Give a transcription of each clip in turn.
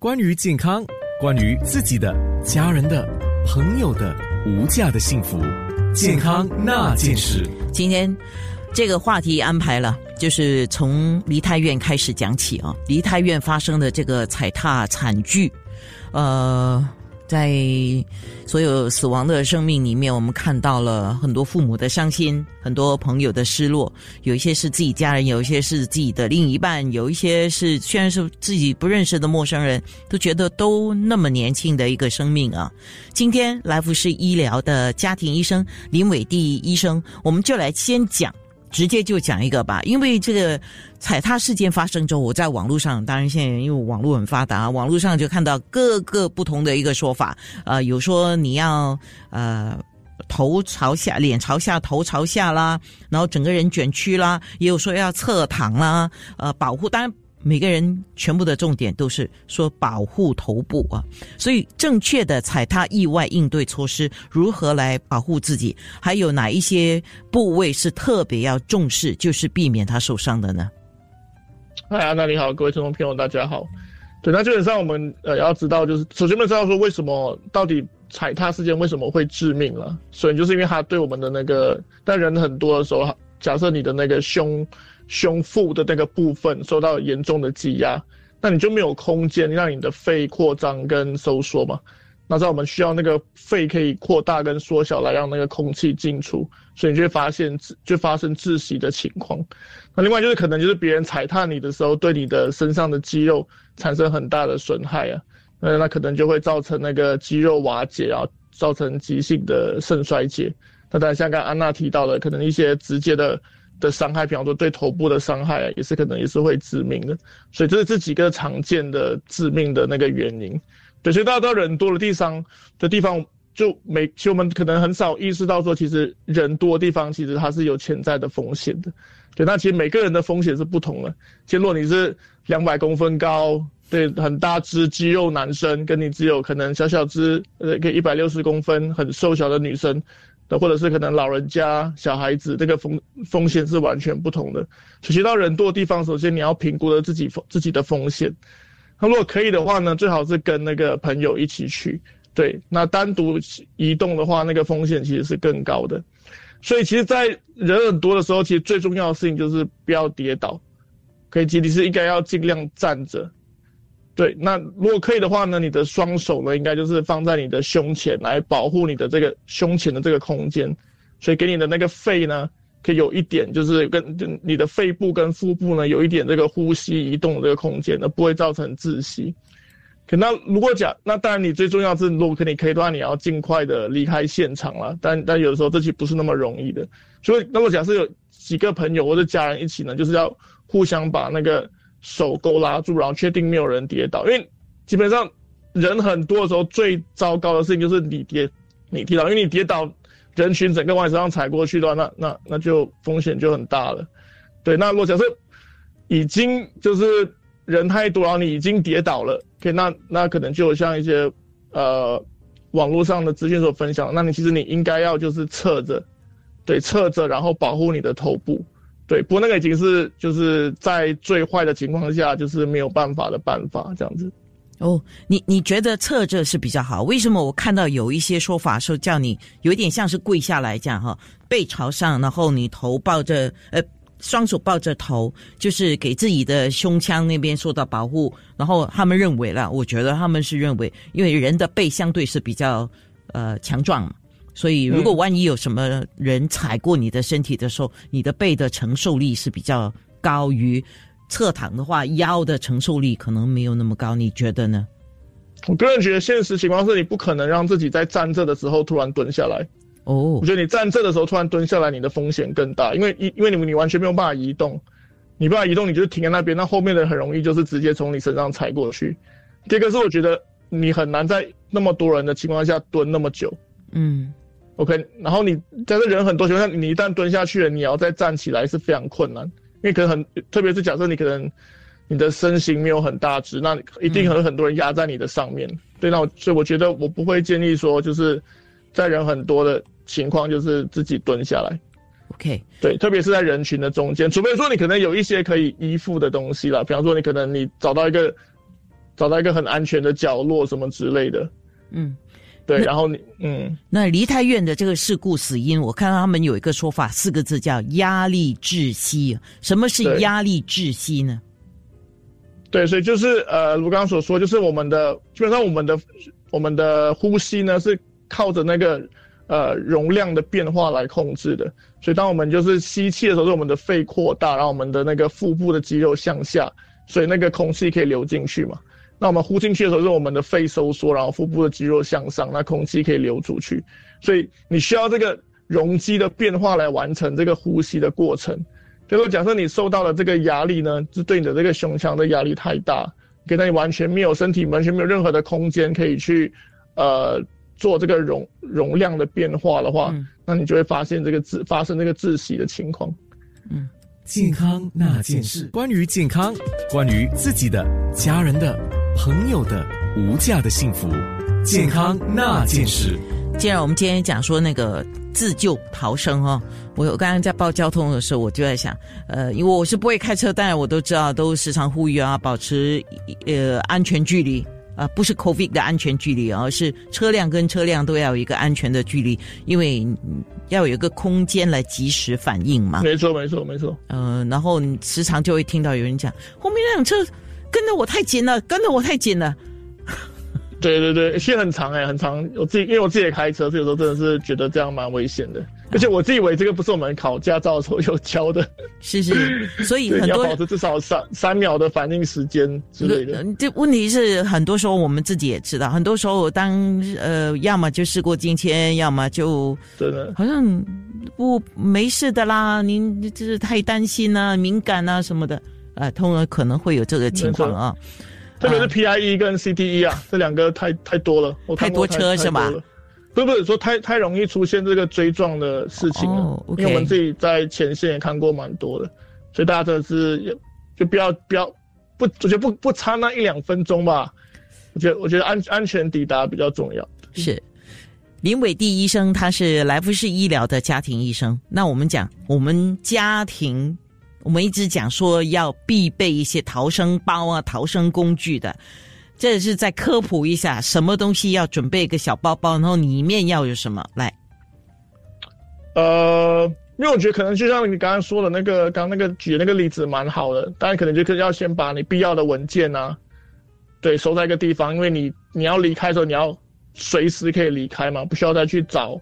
关于健康，关于自己的、家人的、朋友的无价的幸福，健康那件事。今天这个话题安排了，就是从梨泰院开始讲起啊。梨泰院发生的这个踩踏惨剧，呃。在所有死亡的生命里面，我们看到了很多父母的伤心，很多朋友的失落。有一些是自己家人，有一些是自己的另一半，有一些是虽然是自己不认识的陌生人，都觉得都那么年轻的一个生命啊。今天来福士医疗的家庭医生林伟地医生，我们就来先讲。直接就讲一个吧，因为这个踩踏事件发生之后，我在网络上，当然现在因为网络很发达，网络上就看到各个不同的一个说法，啊，有说你要呃头朝下，脸朝下，头朝下啦，然后整个人卷曲啦，也有说要侧躺啦，呃，保护当然。每个人全部的重点都是说保护头部啊，所以正确的踩踏意外应对措施如何来保护自己，还有哪一些部位是特别要重视，就是避免他受伤的呢？嗨，安娜你好，各位听众朋友大家好。对，那基本上我们呃要知道，就是首先我们知道说为什么到底踩踏事件为什么会致命了，所以就是因为它对我们的那个，但人很多的时候，假设你的那个胸。胸腹的那个部分受到严重的挤压，那你就没有空间让你的肺扩张跟收缩嘛？那在我们需要那个肺可以扩大跟缩小来让那个空气进出，所以你就会发现就发生窒息的情况。那另外就是可能就是别人踩踏你的时候，对你的身上的肌肉产生很大的损害啊，那那可能就会造成那个肌肉瓦解啊，造成急性的肾衰竭。那当然像刚安娜提到的，可能一些直接的。的伤害，比方说对头部的伤害，也是可能也是会致命的，所以这是这几个常见的致命的那个原因。对，所以大家知道人多的地方的地方，就每其实我们可能很少意识到说，其实人多的地方其实它是有潜在的风险的。对，那其实每个人的风险是不同的。其实如果你是两百公分高，对，很大只肌肉男生，跟你只有可能小小只，呃，个一百六十公分很瘦小的女生。或者是可能老人家、小孩子，这个风风险是完全不同的。所以到人多的地方，首先你要评估了自己风自己的风险。那如果可以的话呢，最好是跟那个朋友一起去。对，那单独移动的话，那个风险其实是更高的。所以其实，在人很多的时候，其实最重要的事情就是不要跌倒。可以，其实是应该要尽量站着。对，那如果可以的话呢，你的双手呢，应该就是放在你的胸前来保护你的这个胸前的这个空间，所以给你的那个肺呢，可以有一点就是跟你的肺部跟腹部呢有一点这个呼吸移动的这个空间，而不会造成窒息。可那如果讲，那当然你最重要是，如果可你可以的话，你要尽快的离开现场了。但但有的时候这实不是那么容易的，所以那么假设有几个朋友或者家人一起呢，就是要互相把那个。手勾拉住，然后确定没有人跌倒，因为基本上人很多的时候，最糟糕的事情就是你跌，你跌倒，因为你跌倒，人群整个往你身上踩过去的话，那那那就风险就很大了。对，那如果假设已经就是人太多，然后你已经跌倒了，OK，那那可能就像一些呃网络上的资讯所分享，那你其实你应该要就是侧着，对，侧着，然后保护你的头部。对，不过那个已经是就是在最坏的情况下，就是没有办法的办法这样子。哦，你你觉得侧着是比较好？为什么我看到有一些说法说叫你有点像是跪下来这样哈，背朝上，然后你头抱着呃双手抱着头，就是给自己的胸腔那边受到保护。然后他们认为了，我觉得他们是认为，因为人的背相对是比较呃强壮嘛。所以，如果万一有什么人踩过你的身体的时候，你的背的承受力是比较高于侧躺的话，腰的承受力可能没有那么高。你觉得呢？我个人觉得，现实情况是你不可能让自己在站着的时候突然蹲下来。哦，我觉得你站着的时候突然蹲下来，你的风险更大，因为因因为你你完全没有办法移动，你不法移动，你就停在那边，那后面的很容易就是直接从你身上踩过去。第二个是，我觉得你很难在那么多人的情况下蹲那么久。嗯。OK，然后你在这人很多情况下，你一旦蹲下去了，你要再站起来是非常困难，因为可能很，特别是假设你可能你的身形没有很大只，那一定有很多人压在你的上面。对，那我所以我觉得我不会建议说就是在人很多的情况，就是自己蹲下来。OK，对，特别是在人群的中间，除非说你可能有一些可以依附的东西啦，比方说你可能你找到一个找到一个很安全的角落什么之类的。嗯，对，然后你嗯，那梨泰院的这个事故死因，我看到他们有一个说法，四个字叫压力窒息。什么是对压力窒息呢？对，所以就是呃，如刚刚所说，就是我们的基本上我们的我们的呼吸呢是靠着那个呃容量的变化来控制的。所以当我们就是吸气的时候，是我们的肺扩大，然后我们的那个腹部的肌肉向下，所以那个空气可以流进去嘛。那我们呼进去的时候，是我们的肺收缩，然后腹部的肌肉向上，那空气可以流出去。所以你需要这个容积的变化来完成这个呼吸的过程。比如说，假设你受到了这个压力呢，是对你的这个胸腔的压力太大，给到你完全没有身体完全没有任何的空间可以去，呃，做这个容容量的变化的话，那你就会发现这个窒发生这个窒息的情况。嗯健康那件事，关于健康，关于自己的、家人的、朋友的无价的幸福，健康那件事。既然我们今天讲说那个自救逃生哦，我我刚刚在报交通的时候，我就在想，呃，因为我是不会开车，当然我都知道，都时常呼吁啊，保持呃安全距离啊、不是 COVID 的安全距离，而是车辆跟车辆都要有一个安全的距离，因为嗯要有一个空间来及时反应嘛。没错，没错，没错。呃，然后你时常就会听到有人讲，后面那辆车跟着我太紧了，跟着我太紧了。对对对，现在很长哎、很长。我自己因为我自己也开车，所以有时候真的是觉得这样蛮危险的。而且我自以为这个不是我们考驾照的时候有教的，是是，所以对，很多要保持至少三三秒的反应时间之类的。呃这问题是很多时候我们自己也知道，很多时候当呃，要么就事过境迁，要么就真的，好像不没事的啦，您就是太担心啊、敏感啊什么的，啊、通常可能会有这个情况啊。特别是 PIE 跟 CTE 啊，这两个太太多了，太多车是吧？不是不是说太太容易出现这个追撞的事情了，哦因为我们自己在前线也看过蛮多的，所以大家真的是也就不要不要不，我觉得不不差那一两分钟吧，我觉得我觉得安安全抵达比较重要。是林伟地医生，他是来福士医疗的家庭医生。那我们讲，我们家庭，我们一直讲说要必备一些逃生包啊、逃生工具的。这是在科普一下，什么东西要准备一个小包包，然后里面要有什么？来，呃，因为我觉得可能就像你刚刚说的那个，刚那个举那个例子蛮好的，当然可能就可能要先把你必要的文件啊，对，收在一个地方，因为你你要离开的时候，你要随时可以离开嘛，不需要再去找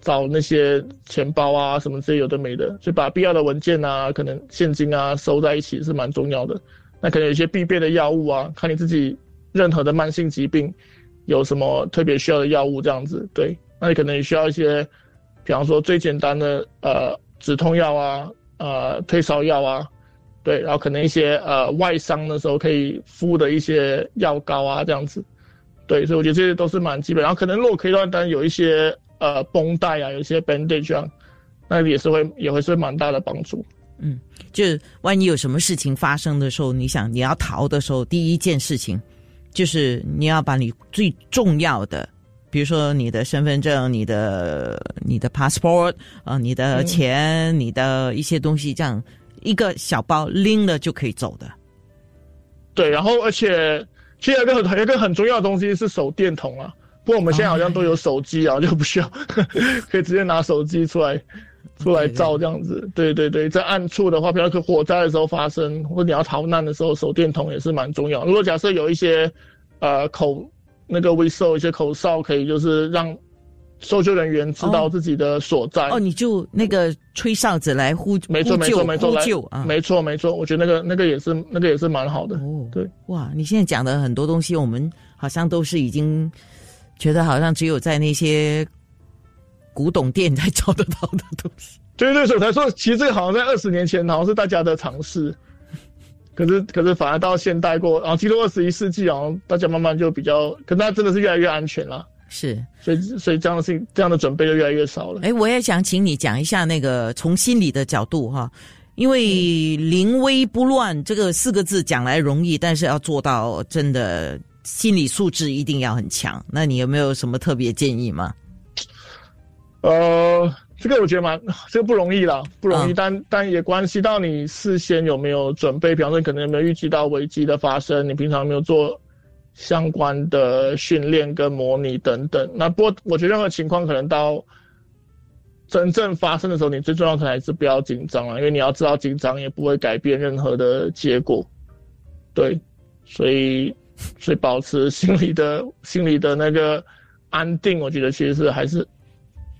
找那些钱包啊什么这些有的没的，所以把必要的文件啊，可能现金啊收在一起是蛮重要的。那可能有一些必备的药物啊，看你自己任何的慢性疾病有什么特别需要的药物这样子，对，那你可能也需要一些。比方说最简单的呃止痛药啊，呃退烧药啊，对，然后可能一些呃外伤的时候可以敷的一些药膏啊这样子，对，所以我觉得这些都是蛮基本。然后可能如果可以的话，当然有一些呃绷带啊，有一些 bandage 啊，那也是会也会是蛮大的帮助。嗯就是万一有什么事情发生的时候，你想你要逃的时候，第一件事情就是你要把你最重要的。比如说你的身份证、你的你的 passport 啊、你的钱、你的一些东西，这样一个小包拎了就可以走的。对，然后而且其实有一个很有一个很重要的东西是手电筒啊，不过我们现在好像都有手机啊，就不需要 可以直接拿手机出来出来照这样子。对对对，在暗处的话，比如说火灾的时候发生，或者你要逃难的时候，手电筒也是蛮重要。如果假设有一些呃口那个 whistle 一些口哨，可以就是让搜救人员知道自己的所在。哦，你就那个吹哨子来呼没错没错没错呼救啊！没错没错，我觉得那个那个也是那个也是蛮好的。哦，对，哇，你现在讲的很多东西，我们好像都是已经觉得好像只有在那些古董店才找得到的东西。对对，所以我才说，其实这个好像在二十年前好像是大家的尝试，可是可是反而到现代过，然后进入二十一世纪，然后大家慢慢就比较，可那真的是越来越安全了，是，所以所以这样的事情这样的准备就越来越少了。哎，我也想请你讲一下那个从心理的角度哈，因为“临危不乱”这个四个字讲来容易，但是要做到真的心理素质一定要很强。那你有没有什么特别建议吗？呃，这个我觉得蛮 这个不容易啦，不容易，嗯但但也关系到你事先有没有准备，比方说你可能有没有预计到危机的发生，你平常有没有做相关的训练跟模拟等等。那不过我觉得任何情况可能到真正发生的时候，你最重要可能还是不要紧张了，因为你要知道紧张也不会改变任何的结果。对，所以 所以保持心理的心理的那个安定，我觉得其实是还是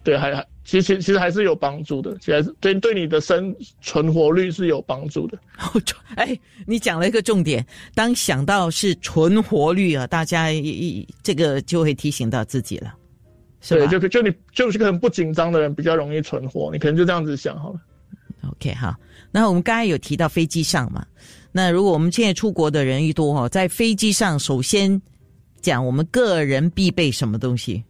对还还。其实其实还是有帮助的，其实对对你的生存活率是有帮助的。哎，你讲了一个重点，当想到是存活率啊，大家一这个就会提醒到自己了，对，就就你就是个很不紧张的人，比较容易存活，你可能就这样子想好了。OK 好，那我们刚才有提到飞机上嘛，那如果我们现在出国的人一多哈，在飞机上首先讲我们个人必备什么东西。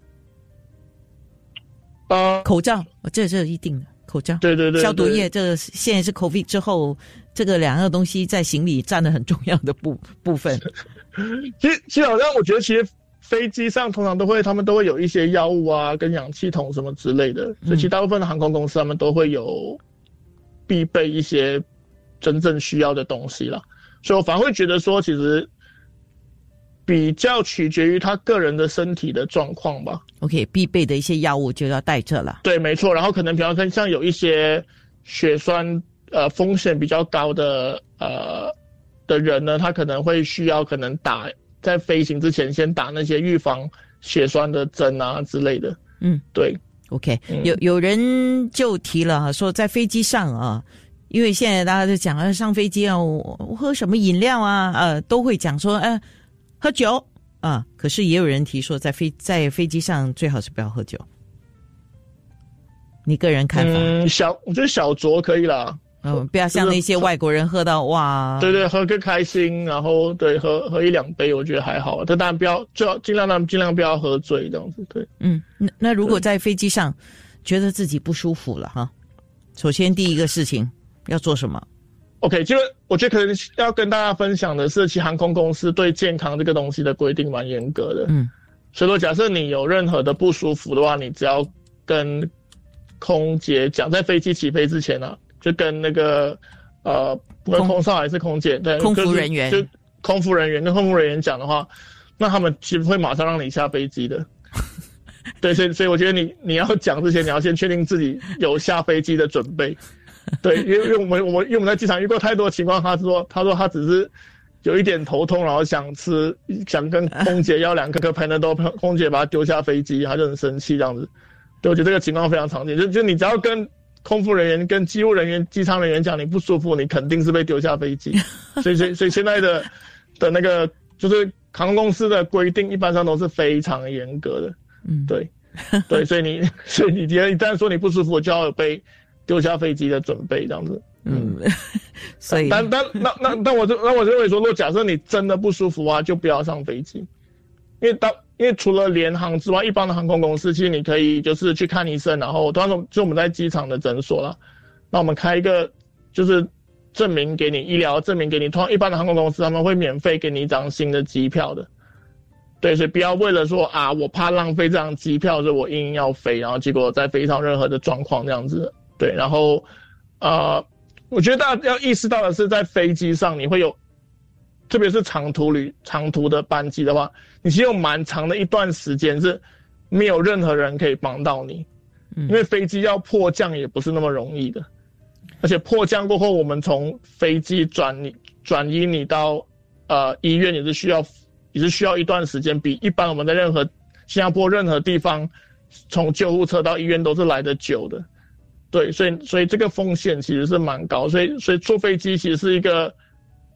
啊，口罩，这这一定的口罩，对对对，消毒液，这现在是 COVID 之后，这个两样东西在行李占了很重要的部 部分。其实，其实好像我觉得，其实飞机上通常都会，他们都会有一些药物啊，跟氧气筒什么之类的，所以其实大部分的航空公司他们都会有必备一些真正需要的东西了。所以我反而会觉得说，其实。比较取决于他个人的身体的状况吧。OK，必备的一些药物就要带着了。对，没错。然后可能比方说像有一些血栓呃风险比较高的呃的人呢，他可能会需要可能打在飞行之前先打那些预防血栓的针啊之类的。嗯，对。OK，有有人就提了哈说在飞机上啊，因为现在大家都讲啊，上飞机啊，我喝什么饮料啊，呃，都会讲说，呃。喝酒啊，可是也有人提说，在飞在飞机上最好是不要喝酒。你个人看法？嗯，小我觉得小酌可以啦。嗯，不要像那些外国人喝到哇。对对，喝个开心，然后对喝喝一两杯，我觉得还好。但当然不要，最好尽量让尽量不要喝醉这样子。对，嗯，那那如果在飞机上觉得自己不舒服了哈，首先第一个事情要做什么？OK，就是我觉得可能要跟大家分享的是，其实航空公司对健康这个东西的规定蛮严格的。嗯，所以说假设你有任何的不舒服的话，你只要跟空姐讲，在飞机起飞之前呢，就跟那个呃，不管空少还是空姐，对，空服人员，就空服人员跟空服人员讲的话，那他们其实会马上让你下飞机的。对，所以所以我觉得你你要讲之前，你要先确定自己有下飞机的准备。对，因为因为我们我们因为我们在机场遇过太多情况，他说他说他只是有一点头痛，然后想吃想跟空 姐要两颗颗 Panadol，空姐把他丢下飞机，他就很生气这样子。对，我觉得这个情况非常常见，就就你只要跟空服人员、跟机务人员、机舱人员讲你不舒服，你肯定是被丢下飞机。所以所以所以现在的 的那个就是航空公司的规定，一般上都是非常严格的。嗯，对对，所以你所以你既然一旦说你不舒服，就要有被。丢下飞机的准备这样子，嗯，所以但但那那那我就那我认为说，如果假设你真的不舒服啊，就不要上飞机，因为当因为除了联航之外，一般的航空公司其实你可以就是去看医生，然后当然就我们在机场的诊所啦，那我们开一个就是证明给你医疗证明给你，通常一般的航空公司他们会免费给你一张新的机票的，对，所以不要为了说啊我怕浪费这张机票，所以我硬硬要飞，然后结果在飞上任何的状况这样子。对，然后，呃，我觉得大家要意识到的是，在飞机上你会有，特别是长途旅、长途的班机的话，你其实有蛮长的一段时间是没有任何人可以帮到你，因为飞机要迫降也不是那么容易的，而且迫降过后，我们从飞机转你转移你到呃医院也是需要也是需要一段时间，比一般我们在任何新加坡任何地方从救护车到医院都是来得久的。对，所以所以这个风险其实是蛮高，所以所以坐飞机其实是一个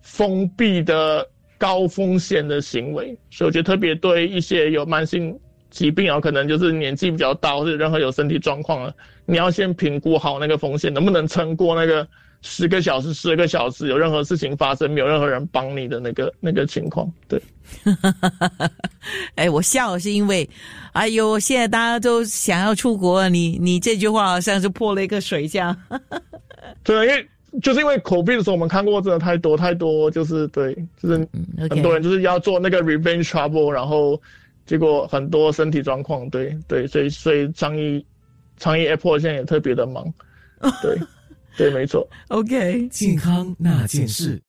封闭的高风险的行为，所以我觉得特别对一些有慢性疾病啊，可能就是年纪比较大或者任何有身体状况了，你要先评估好那个风险能不能撑过那个十个小时、十个小时有任何事情发生没有任何人帮你的那个那个情况，对。哎，我笑是因为，哎呦，现在大家都想要出国，你你这句话好像是破了一个水这 对，因为就是因为口碑的时候，我们看过真的太多太多，就是对，就是很多人就是要做那个 revenge trouble，然后结果很多身体状况，对对，所以所以倡议倡议 Apple 现在也特别的忙，对 对，没错。OK，健康那件事。